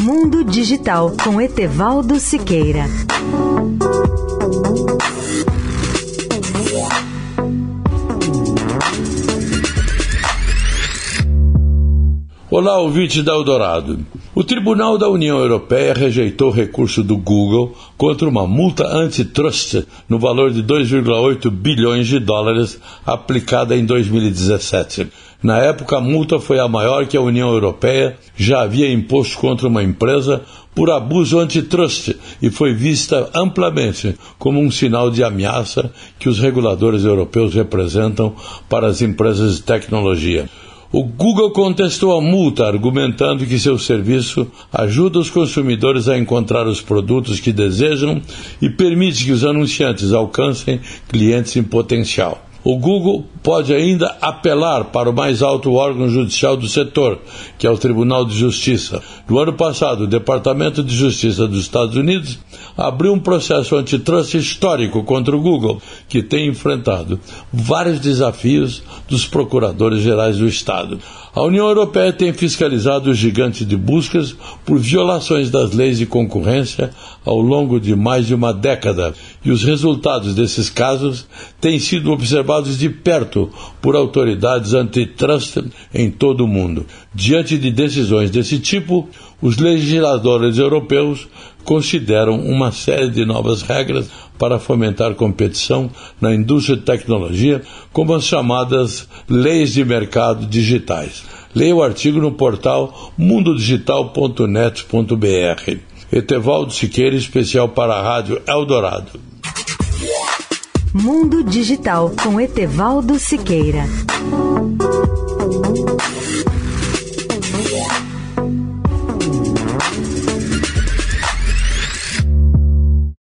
Mundo Digital com Etevaldo Siqueira. Olá, ouvinte da Eldorado. O Tribunal da União Europeia rejeitou o recurso do Google contra uma multa antitrust no valor de 2,8 bilhões de dólares aplicada em 2017. Na época, a multa foi a maior que a União Europeia já havia imposto contra uma empresa por abuso antitrust e foi vista amplamente como um sinal de ameaça que os reguladores europeus representam para as empresas de tecnologia. O Google contestou a multa, argumentando que seu serviço ajuda os consumidores a encontrar os produtos que desejam e permite que os anunciantes alcancem clientes em potencial. O Google pode ainda apelar para o mais alto órgão judicial do setor, que é o Tribunal de Justiça. No ano passado, o Departamento de Justiça dos Estados Unidos abriu um processo antitrust histórico contra o Google, que tem enfrentado vários desafios dos procuradores gerais do Estado. A União Europeia tem fiscalizado os gigantes de buscas por violações das leis de concorrência ao longo de mais de uma década, e os resultados desses casos têm sido observados de perto por autoridades antitrust em todo o mundo. Diante de decisões desse tipo, os legisladores europeus consideram uma série de novas regras para fomentar competição na indústria de tecnologia, como as chamadas leis de mercado digitais. Leia o artigo no portal mundodigital.net.br. Etevaldo Siqueira, especial para a Rádio Eldorado. Mundo Digital com Etevaldo Siqueira.